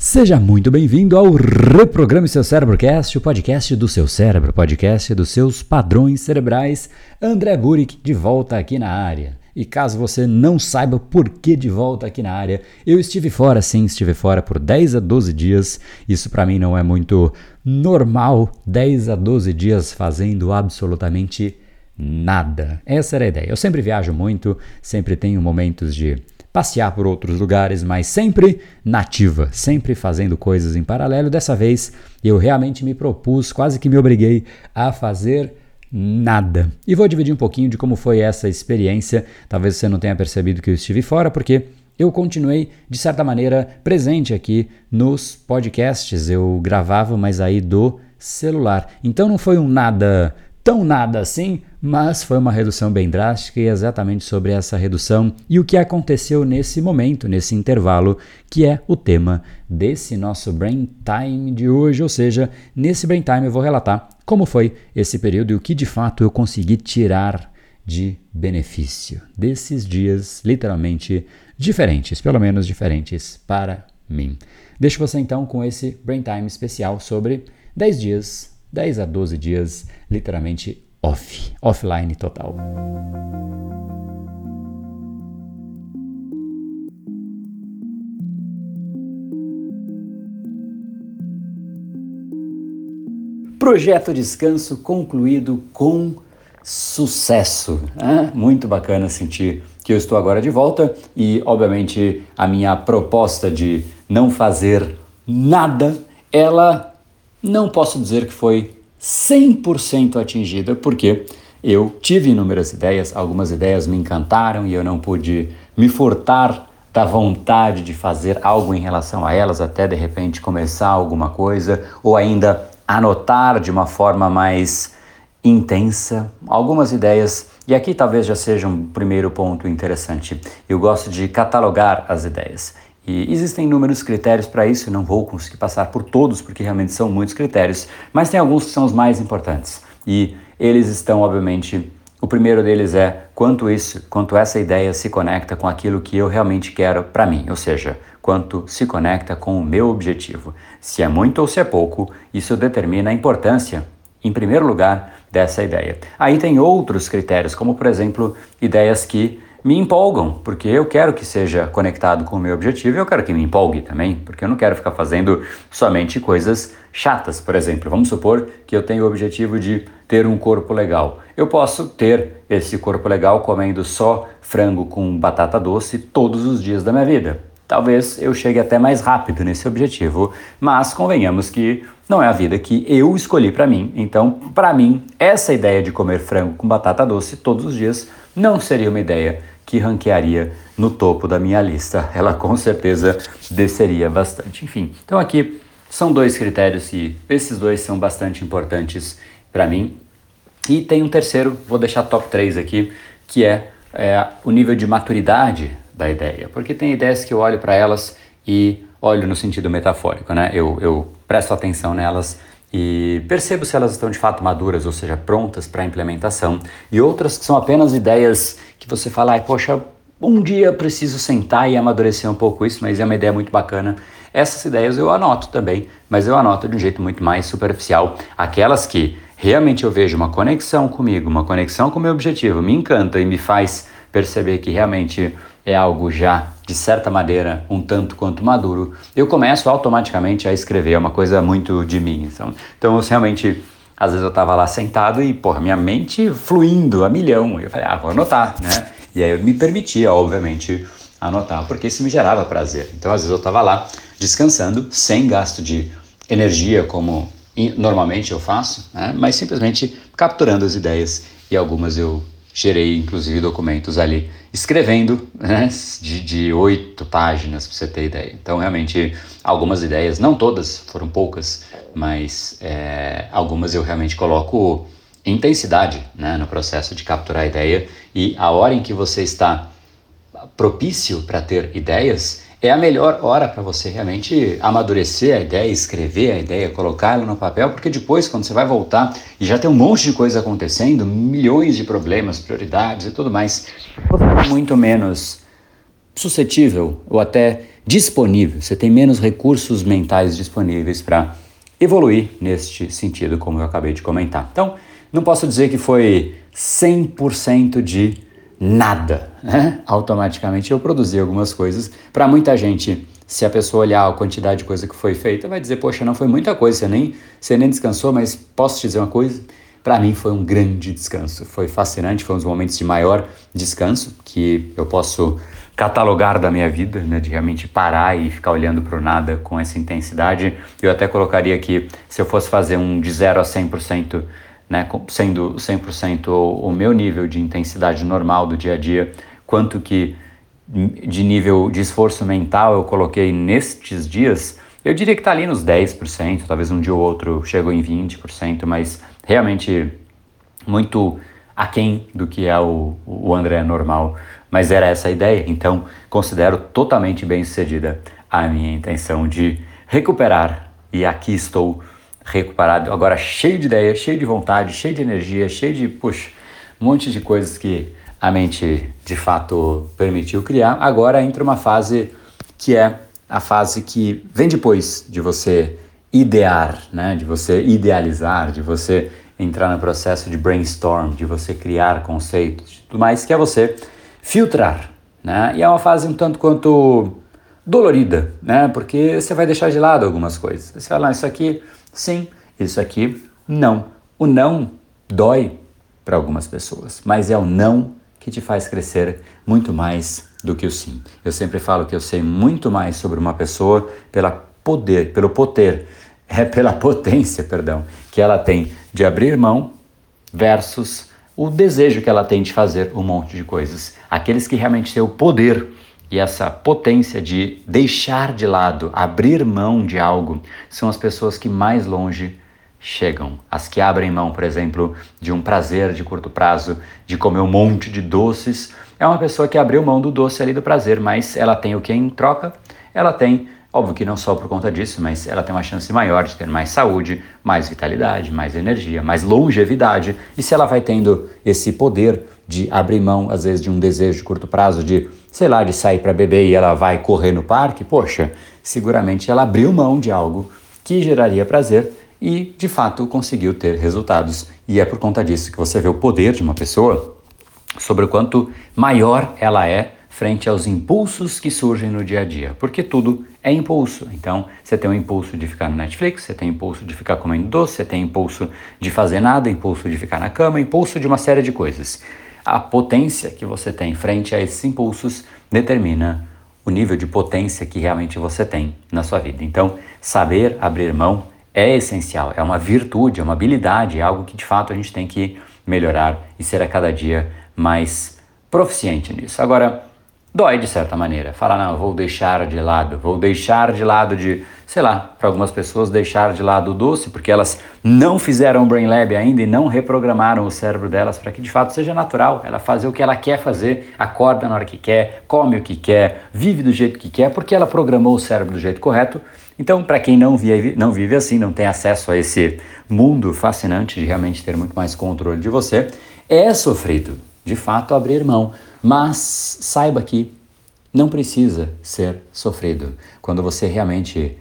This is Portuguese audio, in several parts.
Seja muito bem-vindo ao Reprograme Seu Cérebrocast, o podcast do seu cérebro, podcast dos seus padrões cerebrais. André Burick de volta aqui na área. E caso você não saiba por que de volta aqui na área, eu estive fora, sim, estive fora por 10 a 12 dias. Isso para mim não é muito normal, 10 a 12 dias fazendo absolutamente nada. Essa era a ideia. Eu sempre viajo muito, sempre tenho momentos de passear por outros lugares, mas sempre nativa, sempre fazendo coisas em paralelo. Dessa vez eu realmente me propus, quase que me obriguei a fazer nada. E vou dividir um pouquinho de como foi essa experiência. Talvez você não tenha percebido que eu estive fora, porque eu continuei, de certa maneira, presente aqui nos podcasts. Eu gravava, mas aí do celular. Então não foi um nada tão nada assim, mas foi uma redução bem drástica e exatamente sobre essa redução e o que aconteceu nesse momento, nesse intervalo, que é o tema desse nosso Brain Time de hoje. Ou seja, nesse Brain Time eu vou relatar como foi esse período e o que de fato eu consegui tirar de benefício desses dias literalmente diferentes, pelo menos diferentes para mim. Deixo você então com esse Brain Time especial sobre 10 dias 10 a 12 dias literalmente off, offline total. Projeto Descanso concluído com sucesso. É muito bacana sentir que eu estou agora de volta e, obviamente, a minha proposta de não fazer nada, ela não posso dizer que foi 100% atingida, porque eu tive inúmeras ideias, algumas ideias me encantaram e eu não pude me furtar da vontade de fazer algo em relação a elas, até de repente começar alguma coisa, ou ainda anotar de uma forma mais intensa algumas ideias. E aqui talvez já seja um primeiro ponto interessante. Eu gosto de catalogar as ideias. E existem inúmeros critérios para isso, não vou conseguir passar por todos, porque realmente são muitos critérios, mas tem alguns que são os mais importantes. E eles estão, obviamente, o primeiro deles é quanto isso, quanto essa ideia se conecta com aquilo que eu realmente quero para mim, ou seja, quanto se conecta com o meu objetivo. Se é muito ou se é pouco, isso determina a importância, em primeiro lugar, dessa ideia. Aí tem outros critérios, como por exemplo, ideias que me empolgam, porque eu quero que seja conectado com o meu objetivo e eu quero que me empolgue também, porque eu não quero ficar fazendo somente coisas chatas. Por exemplo, vamos supor que eu tenho o objetivo de ter um corpo legal. Eu posso ter esse corpo legal comendo só frango com batata doce todos os dias da minha vida. Talvez eu chegue até mais rápido nesse objetivo, mas convenhamos que não é a vida que eu escolhi para mim. Então, para mim, essa ideia de comer frango com batata doce todos os dias não seria uma ideia que ranquearia no topo da minha lista. Ela com certeza desceria bastante. Enfim, então aqui são dois critérios e esses dois são bastante importantes para mim. E tem um terceiro, vou deixar top 3 aqui, que é, é o nível de maturidade da ideia. Porque tem ideias que eu olho para elas e olho no sentido metafórico, né? Eu, eu presto atenção nelas e percebo se elas estão de fato maduras, ou seja, prontas para implementação, e outras que são apenas ideias que você fala, ai, poxa, um dia preciso sentar e amadurecer um pouco isso, mas é uma ideia muito bacana. Essas ideias eu anoto também, mas eu anoto de um jeito muito mais superficial. Aquelas que realmente eu vejo uma conexão comigo, uma conexão com o meu objetivo, me encanta e me faz perceber que realmente é algo já, de certa maneira, um tanto quanto maduro, eu começo automaticamente a escrever, é uma coisa muito de mim. Então, então eu realmente, às vezes eu estava lá sentado e, porra, minha mente fluindo a milhão. Eu falei, ah, vou anotar, né? E aí eu me permitia, obviamente, anotar, porque isso me gerava prazer. Então, às vezes eu estava lá descansando, sem gasto de energia, como normalmente eu faço, né? mas simplesmente capturando as ideias e algumas eu gerei inclusive documentos ali escrevendo né, de oito páginas para você ter ideia. Então realmente algumas ideias, não todas, foram poucas, mas é, algumas eu realmente coloco intensidade né, no processo de capturar a ideia e a hora em que você está propício para ter ideias é a melhor hora para você realmente amadurecer a ideia, escrever a ideia, colocá-la no papel, porque depois, quando você vai voltar e já tem um monte de coisa acontecendo, milhões de problemas, prioridades e tudo mais, você é muito menos suscetível ou até disponível, você tem menos recursos mentais disponíveis para evoluir neste sentido, como eu acabei de comentar. Então, não posso dizer que foi 100% de nada. Né? Automaticamente eu produzi algumas coisas. Para muita gente, se a pessoa olhar a quantidade de coisa que foi feita, vai dizer: Poxa, não foi muita coisa, você nem, você nem descansou, mas posso te dizer uma coisa? Para mim foi um grande descanso. Foi fascinante, foi um dos momentos de maior descanso que eu posso catalogar da minha vida, né, de realmente parar e ficar olhando para o nada com essa intensidade. Eu até colocaria aqui, se eu fosse fazer um de 0 a 100%, né, sendo 100% o, meu nível de intensidade normal do dia a dia, quanto que de nível de esforço mental eu coloquei nestes dias, eu diria que está ali nos 10%, talvez um dia ou outro chegou em 20%, mas realmente muito aquém do que é o, o André normal. Mas era essa a ideia, então considero totalmente bem sucedida a minha intenção de recuperar. E aqui estou recuperado, agora cheio de ideias, cheio de vontade, cheio de energia, cheio de, puxa, um monte de coisas que a mente de fato permitiu criar. Agora entra uma fase que é a fase que vem depois de você idear, né? de você idealizar, de você entrar no processo de brainstorm, de você criar conceitos, tudo mais, que é você filtrar. Né? E é uma fase um tanto quanto dolorida, né? porque você vai deixar de lado algumas coisas. Você fala, isso aqui sim, isso aqui não. O não dói para algumas pessoas, mas é o não que te faz crescer muito mais do que o sim. Eu sempre falo que eu sei muito mais sobre uma pessoa pela poder, pelo poder, é pela potência, perdão, que ela tem de abrir mão versus o desejo que ela tem de fazer um monte de coisas. Aqueles que realmente têm o poder e essa potência de deixar de lado, abrir mão de algo, são as pessoas que mais longe chegam. As que abrem mão, por exemplo, de um prazer de curto prazo, de comer um monte de doces, é uma pessoa que abriu mão do doce ali do prazer, mas ela tem o que em troca? Ela tem, óbvio que não só por conta disso, mas ela tem uma chance maior de ter mais saúde, mais vitalidade, mais energia, mais longevidade. E se ela vai tendo esse poder de abrir mão, às vezes, de um desejo de curto prazo, de, sei lá, de sair para beber e ela vai correr no parque, poxa, seguramente ela abriu mão de algo que geraria prazer e de fato conseguiu ter resultados. E é por conta disso que você vê o poder de uma pessoa sobre o quanto maior ela é frente aos impulsos que surgem no dia a dia, porque tudo é impulso. Então, você tem o impulso de ficar no Netflix, você tem o impulso de ficar comendo doce, você tem o impulso de fazer nada, impulso de ficar na cama, impulso de uma série de coisas. A potência que você tem frente a esses impulsos determina o nível de potência que realmente você tem na sua vida. Então, saber abrir mão é essencial, é uma virtude, é uma habilidade, é algo que de fato a gente tem que melhorar e ser a cada dia mais proficiente nisso. Agora, dói de certa maneira. Falar, não, vou deixar de lado, vou deixar de lado de, sei lá, para algumas pessoas deixar de lado o doce, porque elas não fizeram o Brain Lab ainda e não reprogramaram o cérebro delas para que de fato seja natural, ela fazer o que ela quer fazer, acorda na hora que quer, come o que quer, vive do jeito que quer, porque ela programou o cérebro do jeito correto então, para quem não vive, não vive assim, não tem acesso a esse mundo fascinante de realmente ter muito mais controle de você, é sofrido, de fato, abrir mão. Mas saiba que não precisa ser sofrido. Quando você realmente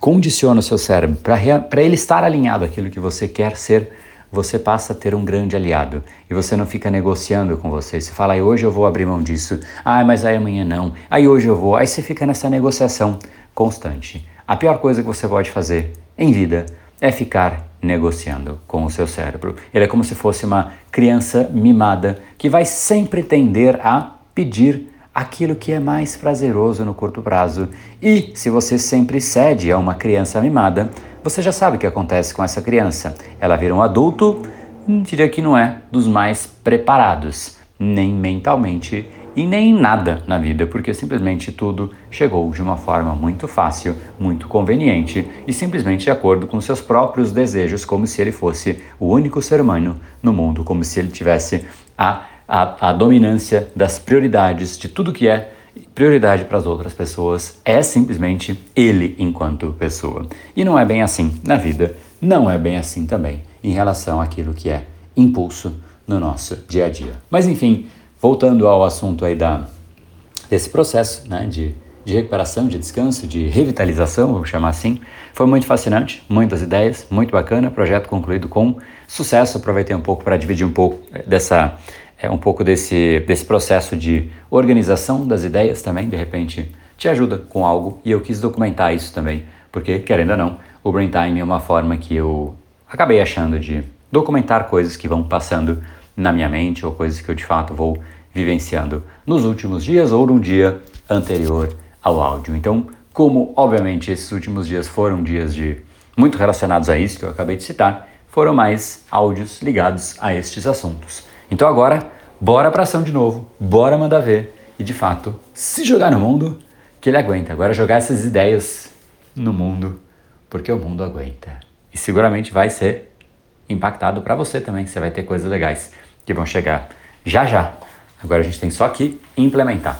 condiciona o seu cérebro para ele estar alinhado àquilo que você quer ser, você passa a ter um grande aliado. E você não fica negociando com você. Você fala, hoje eu vou abrir mão disso. Ah, mas aí amanhã não. Aí hoje eu vou. Aí você fica nessa negociação constante. A pior coisa que você pode fazer em vida é ficar negociando com o seu cérebro. Ele é como se fosse uma criança mimada que vai sempre tender a pedir aquilo que é mais prazeroso no curto prazo. E se você sempre cede a uma criança mimada, você já sabe o que acontece com essa criança. Ela vira um adulto, diria que não é dos mais preparados, nem mentalmente e nem nada na vida, porque simplesmente tudo chegou de uma forma muito fácil, muito conveniente e simplesmente de acordo com seus próprios desejos, como se ele fosse o único ser humano no mundo, como se ele tivesse a, a, a dominância das prioridades de tudo que é prioridade para as outras pessoas, é simplesmente ele enquanto pessoa. E não é bem assim na vida, não é bem assim também em relação àquilo que é impulso no nosso dia a dia. Mas enfim, voltando ao assunto aí da, desse processo né, de, de recuperação, de descanso, de revitalização, vou chamar assim. Foi muito fascinante, muitas ideias, muito bacana, projeto concluído com sucesso. Aproveitei um pouco para dividir um pouco eh, dessa é, um pouco desse, desse processo de organização das ideias também, de repente te ajuda com algo e eu quis documentar isso também, porque, querendo ou não, o Brain Time é uma forma que eu acabei achando de documentar coisas que vão passando na minha mente ou coisas que eu de fato vou vivenciando nos últimos dias ou num dia anterior ao áudio. Então, como obviamente esses últimos dias foram dias de muito relacionados a isso que eu acabei de citar, foram mais áudios ligados a estes assuntos. Então agora, bora pra ação de novo, bora mandar ver e de fato se jogar no mundo que ele aguenta. Agora jogar essas ideias no mundo, porque o mundo aguenta. E seguramente vai ser impactado para você também, você vai ter coisas legais que vão chegar já já. Agora a gente tem só que implementar.